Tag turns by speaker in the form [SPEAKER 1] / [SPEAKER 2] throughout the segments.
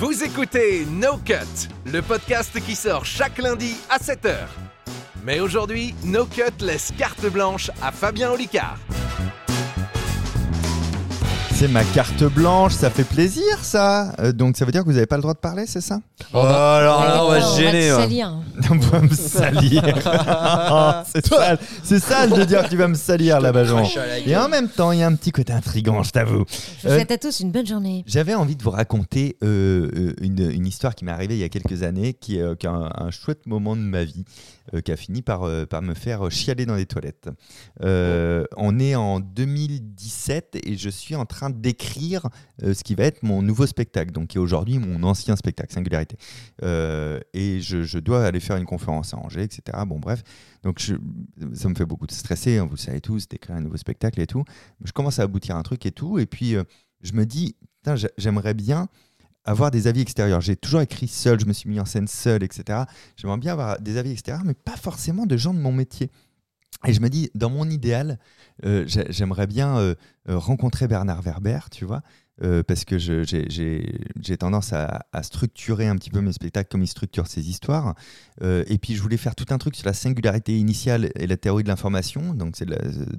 [SPEAKER 1] Vous écoutez No Cut, le podcast qui sort chaque lundi à 7h. Mais aujourd'hui, No Cut laisse carte blanche à Fabien Olicard.
[SPEAKER 2] C'est ma carte blanche, ça fait plaisir ça. Euh, donc ça veut dire que vous n'avez pas le droit de parler, c'est ça
[SPEAKER 3] Oh, alors là, on va se gêner.
[SPEAKER 4] te salir.
[SPEAKER 2] On va me salir. c'est sale, c'est sale de dire que tu vas me salir là-bas, Jean. Et en même temps, il y a un petit côté intrigant, je t'avoue.
[SPEAKER 4] Je vous
[SPEAKER 2] Euh,
[SPEAKER 4] souhaite à tous une bonne journée.
[SPEAKER 2] J'avais envie de vous raconter euh, euh, une, une histoire qui m'est arrivée il y a quelques années, qui, est, euh, qui est un, un chouette moment de ma vie, euh, qui a fini par, euh, par me faire chialer dans les toilettes. Euh, on est en 2017 et je suis en train d'écrire euh, ce qui va être mon nouveau spectacle, donc qui est aujourd'hui mon ancien spectacle, Singularité. Euh, et je, dois aller faire une conférence à Angers, etc. Bon, bref. Donc ça me fait beaucoup de stresser, hein, vous le savez tous, d'écrire un nouveau spectacle et tout. Je commence à aboutir un truc et tout, et puis euh, je me dis, j'aimerais bien avoir des avis extérieurs. J'ai toujours écrit seul, je me suis mis en scène seul, etc. J'aimerais bien avoir des avis extérieurs, mais pas forcément de gens de mon métier. Et je me dis, dans mon idéal, j'ai- j'aimerais bien rencontrer Bernard Werber, tu vois, euh, parce que j'ai- tendance à, à structurer un petit peu mes spectacles comme il structure ses histoires. Euh, et puis, je voulais faire tout un truc sur la singularité initiale et la théorie de l'information, donc c'est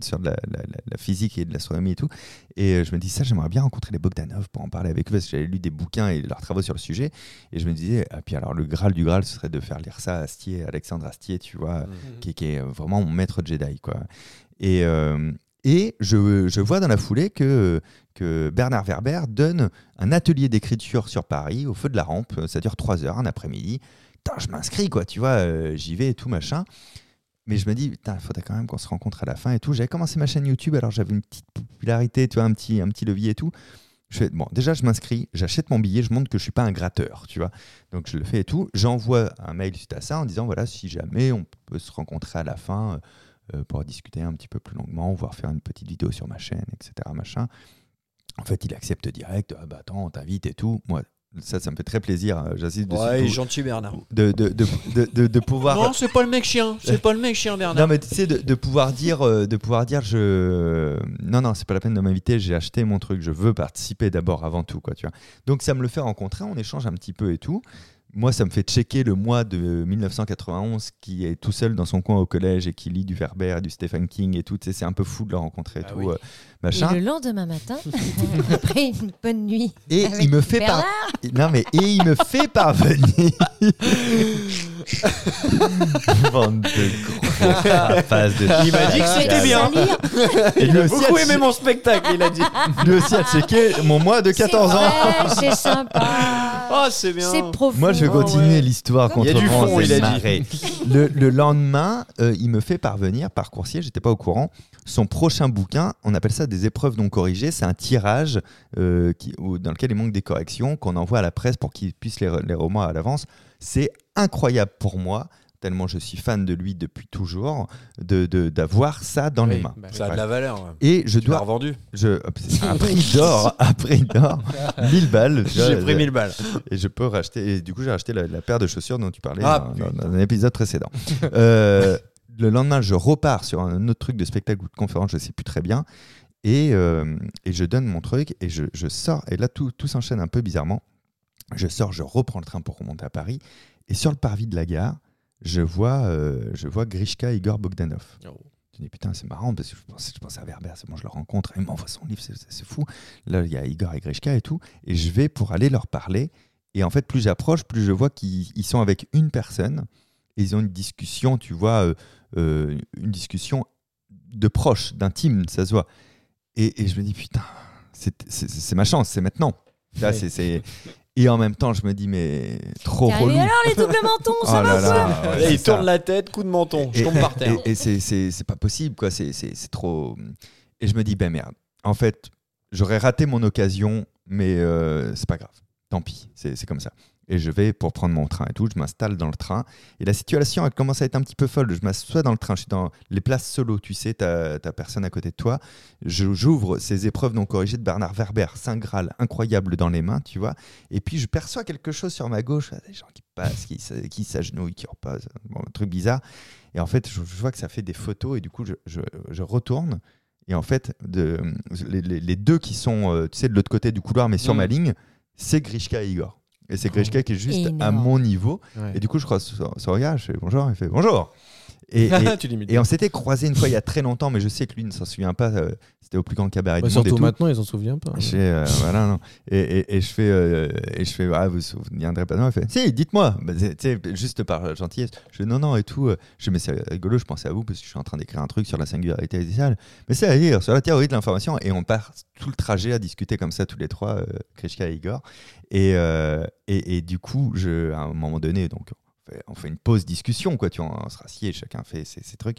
[SPEAKER 2] sur de la, la- physique et de l'astronomie et tout. Et euh, je me dis, ça, j'aimerais bien rencontrer les Bogdanov pour en parler avec eux, parce que j'avais lu des bouquins et leurs travaux sur le sujet. Et je me disais, ah, puis alors, le Graal du Graal, ce serait de faire lire ça à Astier, Alexandre Astier, tu vois, qui, qui est vraiment mon maître Jedi, quoi. Et, euh, et je, vois dans la foulée que, Bernard Werber donne un atelier d'écriture sur Paris, au feu de la rampe. Ça dure trois heures, un après-midi. Je m'inscris, quoi, tu vois, euh, j'y vais et tout, machin. Mais je me dis, il faudrait quand même qu'on se rencontre à la fin et tout. J'avais commencé ma chaîne YouTube, alors j'avais une petite popularité, tu vois, un petit, un petit levier et tout. Je fais, bon, déjà, je m'inscris, j'achète mon billet, je montre que je suis pas un gratteur, tu vois. Donc, je le fais et tout. J'envoie un mail suite à ça en disant, voilà, si jamais on peut se rencontrer à la fin euh, pour discuter un petit peu plus longuement, voire faire une petite vidéo sur ma chaîne, etc., machin. En fait, il accepte direct, ah bah attends, on t'invite et tout. Moi, ça, ça me fait très plaisir. euh, J'insiste dessus.
[SPEAKER 3] Ouais, il est
[SPEAKER 2] pour-
[SPEAKER 3] gentil Bernard.
[SPEAKER 2] de, de, de, de, de- de pouvoir.
[SPEAKER 3] Non, c'est pas le mec chien. C'est pas le mec chien Bernard.
[SPEAKER 2] Non mais tu sais de, de pouvoir dire euh, de pouvoir dire je non non c'est pas la peine de m'inviter j'ai acheté mon truc je veux participer d'abord avant tout quoi tu vois donc ça me le fait rencontrer on échange un petit peu et tout moi ça me fait checker le mois de 1991 qui est tout seul dans son coin au collège et qui lit du Werber et du Stephen King et tout c'est un peu fou de le rencontrer et
[SPEAKER 3] Ah
[SPEAKER 2] tout
[SPEAKER 3] oui.
[SPEAKER 2] euh,
[SPEAKER 4] Et
[SPEAKER 2] machin
[SPEAKER 4] le lendemain matin, après une bonne nuit,
[SPEAKER 2] et
[SPEAKER 4] avec
[SPEAKER 2] il me fait par... Non mais et il me fait parvenir bande de gros rapaces de
[SPEAKER 3] Il m'a dit que c'était bien.
[SPEAKER 2] et lui aussi,
[SPEAKER 3] Beaucoup
[SPEAKER 2] a
[SPEAKER 3] aimé mon spectacle, il a dit.
[SPEAKER 2] lui aussi a checké mon mois de 14
[SPEAKER 4] C'est
[SPEAKER 2] ans
[SPEAKER 4] C'est sympa.
[SPEAKER 3] Oh, c'est bien.
[SPEAKER 4] c'est profond.
[SPEAKER 2] Moi, je vais
[SPEAKER 3] Oh,
[SPEAKER 2] continuer
[SPEAKER 3] ouais.
[SPEAKER 2] l'histoire
[SPEAKER 3] Il
[SPEAKER 2] contre
[SPEAKER 3] y a du fond,
[SPEAKER 2] et
[SPEAKER 3] il a dit.
[SPEAKER 2] Le, le lendemain, euh, il me fait parvenir par coursier, j'étais pas au courant, son prochain bouquin. On appelle ça des épreuves non corrigées. C'est un tirage euh, qui, où- dans lequel il manque des corrections qu'on envoie à la presse pour qu'ils puissent les, re- les remois à l'avance. C'est incroyable pour moi. Tellement je suis fan de lui depuis toujours, de de- d'avoir ça dans les mains.
[SPEAKER 3] bah, ça a de la valeur. ouais.
[SPEAKER 2] Et je
[SPEAKER 3] Tu
[SPEAKER 2] dois,
[SPEAKER 3] revendu.
[SPEAKER 2] je, un prix d'or, un prix d'or, 1000 balles.
[SPEAKER 3] J'ai pris
[SPEAKER 2] je-
[SPEAKER 3] 1000 balles.
[SPEAKER 2] et je peux racheter. Et du coup, j'ai racheté la, la paire de chaussures dont tu parlais
[SPEAKER 3] Ah,
[SPEAKER 2] dans, dans- dans un épisode précédent. Euh, le lendemain, je repars sur un autre truc de spectacle ou de conférence, je sais plus très bien. Et, euh, et je donne mon truc et je, je sors. Et là, tout, tout s'enchaîne un peu bizarrement. Je sors, je reprends le train pour remonter à Paris. Et sur le parvis de la gare, je vois, euh, je vois Grishka Igor Bogdanov.
[SPEAKER 3] Oh.
[SPEAKER 2] Je dis putain, c'est marrant parce que je pensais, je pensais à Werber, c'est bon, je le rencontre, il m'envoie son livre, c'est- fou. Là, il y a Igor et Grishka et tout. Et je vais pour aller leur parler. Et en fait, plus j'approche, plus je vois qu'ils ils sont avec une personne. Et ils ont une discussion, tu vois, euh, euh, une discussion de proche, d'intime, ça se voit. Et, et je me dis, putain, c'est ma chance, c'est maintenant. Là, c'est- Et en même temps, je me dis, mais trop relou.
[SPEAKER 4] alors les doubles mentons, ça
[SPEAKER 2] Oh
[SPEAKER 4] va quoi
[SPEAKER 2] ouais,
[SPEAKER 3] il tourne la tête, coup de menton. Je
[SPEAKER 2] Et-
[SPEAKER 3] tombe par terre.
[SPEAKER 2] Et, et c'est- c'est c'est pas possible, quoi. C'est- C'est c'est trop. Et je me dis, ben merde. En fait, j'aurais raté mon occasion, mais euh, c'est pas grave. Tant pis, c'est c'est comme ça. Et je vais pour prendre mon train et tout. Je m'installe dans le train. Et la situation, elle commence à être un petit peu folle. Je m'assois dans le train. Je suis dans les places solo, tu sais, t'as as personne à côté de toi. J'ouvre ces épreuves non corrigées de Bernard Werber, Saint Graal, incroyable dans les mains, tu vois. Et puis je perçois quelque chose sur ma gauche, des gens qui passent, qui, s'agenouillent, qui repassent, bon, un truc bizarre. Et en fait, je, je vois que ça fait des photos et du coup, je, je- je retourne. Et en fait, de, les, les- les deux qui sont, euh, tu sais, de l'autre côté du couloir, mais sur
[SPEAKER 3] Mm.
[SPEAKER 2] ma ligne, c'est Grishka et Igor. Et c'est Grishka qui est juste à mon niveau.
[SPEAKER 3] Ouais.
[SPEAKER 2] Et du coup, je crois son son regard, je fais bonjour, il fait bonjour. Et, on s'était croisé une fois il y a très longtemps, mais je sais que lui ne s'en souvient pas. euh, C'était au plus grand cabaret
[SPEAKER 3] Bah,
[SPEAKER 2] du monde et
[SPEAKER 3] surtout
[SPEAKER 2] tout.
[SPEAKER 3] maintenant, ils s'en souviennent pas.
[SPEAKER 2] Je fais, euh, voilà, non. Et, je fais, euh, et je fais, ah, vous vous souviendrez pas. Non, il fait, si, dites-moi. Bah, juste par gentillesse. Je fais, non, non, et tout. euh, Je mais c'est rigolo, je pensais à vous parce que je suis en train d'écrire un truc sur la singularité axiale. Mais c'est à dire, sur la théorie de l'information. Et on part tout le trajet à discuter comme ça, tous les trois, euh, Krishka et Igor. Et, euh, et, du coup, je, à un moment donné, donc, on fait, on fait une pause discussion, quoi. Tu vois, on se rassied, chacun fait ses, ses trucs.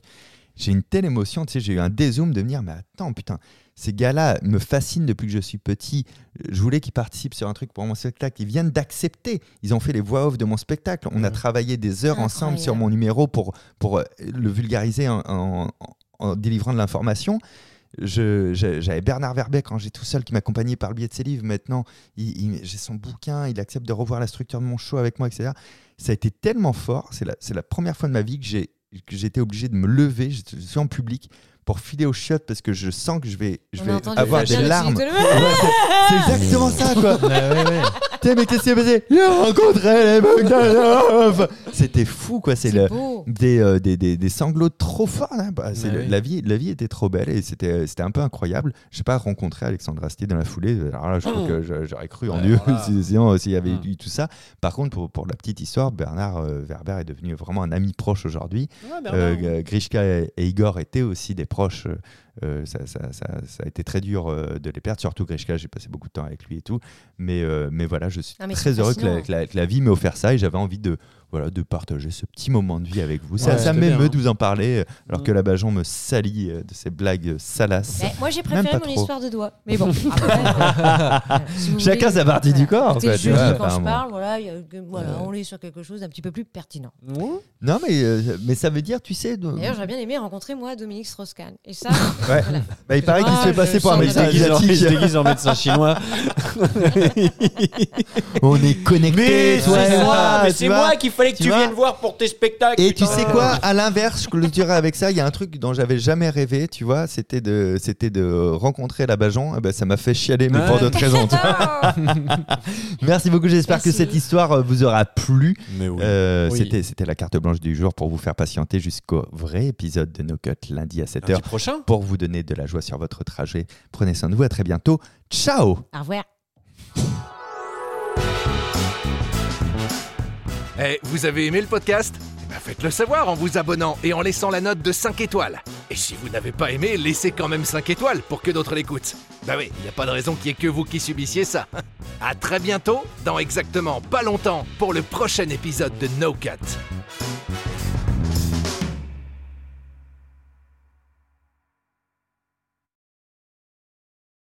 [SPEAKER 2] J'ai une telle émotion, tu sais, j'ai eu un dézoom de me dire, mais attends, putain, ces gars-là me fascinent depuis que je suis petit. Je voulais qu'ils participent sur un truc pour mon spectacle. Ils viennent d'accepter. Ils ont fait les voix off de mon spectacle. On a travaillé des heures ensemble sur mon numéro pour, pour le vulgariser en, en- en- en délivrant de l'information. J'ai- J'avais Bernard Verbeck quand j'étais tout seul qui m'accompagnait par le biais de ses livres. Maintenant, j'ai son bouquin, il accepte de revoir la structure de mon show avec moi, etc. Ça a été tellement fort. C'est la, première fois de ma vie que j'ai j'étais obligé de me lever. Je suis en public pour filer aux chiottes parce que je sens que je vais, je vais avoir des larmes. Ouais, c'est- exactement ça, quoi.
[SPEAKER 3] Ouais, ouais, ouais.
[SPEAKER 2] Putain, mais qu'est-ce qui s'est passé? J'ai rencontré les Bogdanov C'était fou, quoi. C'est le- des, euh, des, des, des sanglots trop forts. là. Bah, c'est le- la, vie, la vie était trop belle et c'était c'était un peu incroyable. Je n'ai pas rencontré Alexandre Astier dans la foulée. Alors là, je crois
[SPEAKER 3] Oh.
[SPEAKER 2] que je- j'aurais cru en
[SPEAKER 3] Ouais,
[SPEAKER 2] Dieu
[SPEAKER 3] voilà.
[SPEAKER 2] sinon, s'il y avait
[SPEAKER 3] Mm.
[SPEAKER 2] eu tout ça. Par contre, pour, pour la petite histoire, Bernard euh, Werber est devenu vraiment un ami proche aujourd'hui. Euh, Grishka et, et Igor étaient aussi des proches. Euh, ça, ça- ça- ça a été très dur euh, de les perdre, surtout Grishka, j'ai passé beaucoup de temps avec lui et tout. Mais, euh, mais voilà, je suis
[SPEAKER 4] Ah, mais
[SPEAKER 2] très heureux que la,
[SPEAKER 4] fascinant.
[SPEAKER 2] que la- que la vie m'ait offert ça et j'avais envie de, voilà, de partager ce petit moment de vie avec vous. ça
[SPEAKER 3] Ouais,
[SPEAKER 2] m'émeut
[SPEAKER 3] hein.
[SPEAKER 2] de vous en parler, alors que la Bajon me salit euh, de ses blagues salaces.
[SPEAKER 4] Mais moi, j'ai préféré mon
[SPEAKER 2] trop.
[SPEAKER 4] histoire de doigts. Mais bon. après. Si vous
[SPEAKER 2] Chacun
[SPEAKER 4] voulez,
[SPEAKER 2] sa partie du corps, en fait, vois,
[SPEAKER 4] dis quand je parle, voilà, a- voilà,
[SPEAKER 2] Ouais.
[SPEAKER 4] on est sur quelque chose d'un petit peu plus pertinent.
[SPEAKER 2] Non, mais, euh, mais ça veut dire, tu sais.
[SPEAKER 4] D'ailleurs, j'aurais bien aimé rencontrer moi Dominique Strauss-Kahn. Et ça,
[SPEAKER 2] Ouais. Bah, il paraît qu'il se
[SPEAKER 4] Ah,
[SPEAKER 2] fait
[SPEAKER 4] je
[SPEAKER 2] passer pour un médecin
[SPEAKER 4] que-
[SPEAKER 3] Il se déguise en-
[SPEAKER 2] asiatique.
[SPEAKER 3] médecin chinois.
[SPEAKER 2] On est connectés, toi et moi. tu vois.
[SPEAKER 3] qu'il fallait que
[SPEAKER 2] Tu vois
[SPEAKER 3] voir pour tes spectacles.
[SPEAKER 2] Et tu sais quoi, à l'inverse, je clôturerai avec ça. Il y a un truc dont j'avais jamais rêvé, tu vois, c'était de, c'était de rencontrer la Bajon. Eh ben, ça m'a fait chialer, mais pour d'autres raisons.
[SPEAKER 4] Ah,
[SPEAKER 2] Merci beaucoup. J'espère que cette histoire euh, vous aura plu.
[SPEAKER 3] Mais oui.
[SPEAKER 2] Euh,
[SPEAKER 3] Oui.
[SPEAKER 2] C'était, c'était la carte blanche du jour pour vous faire patienter jusqu'au vrai épisode de No Cut lundi à 7h
[SPEAKER 3] Lundi prochain?
[SPEAKER 2] pour vous donner de la joie sur votre trajet. Prenez soin de vous. À très bientôt. Ciao.
[SPEAKER 4] Au revoir.
[SPEAKER 1] Eh, vous avez aimé le podcast? Eh ben, Faites-le savoir en vous abonnant et en laissant la note de 5 étoiles. Et si vous n'avez pas aimé, laissez quand même 5 étoiles pour que d'autres l'écoutent. Bah oui, il n'y a pas de raison qu'il n'y ait que vous qui subissiez ça. À très bientôt, dans exactement pas longtemps, pour le prochain épisode de No Cut.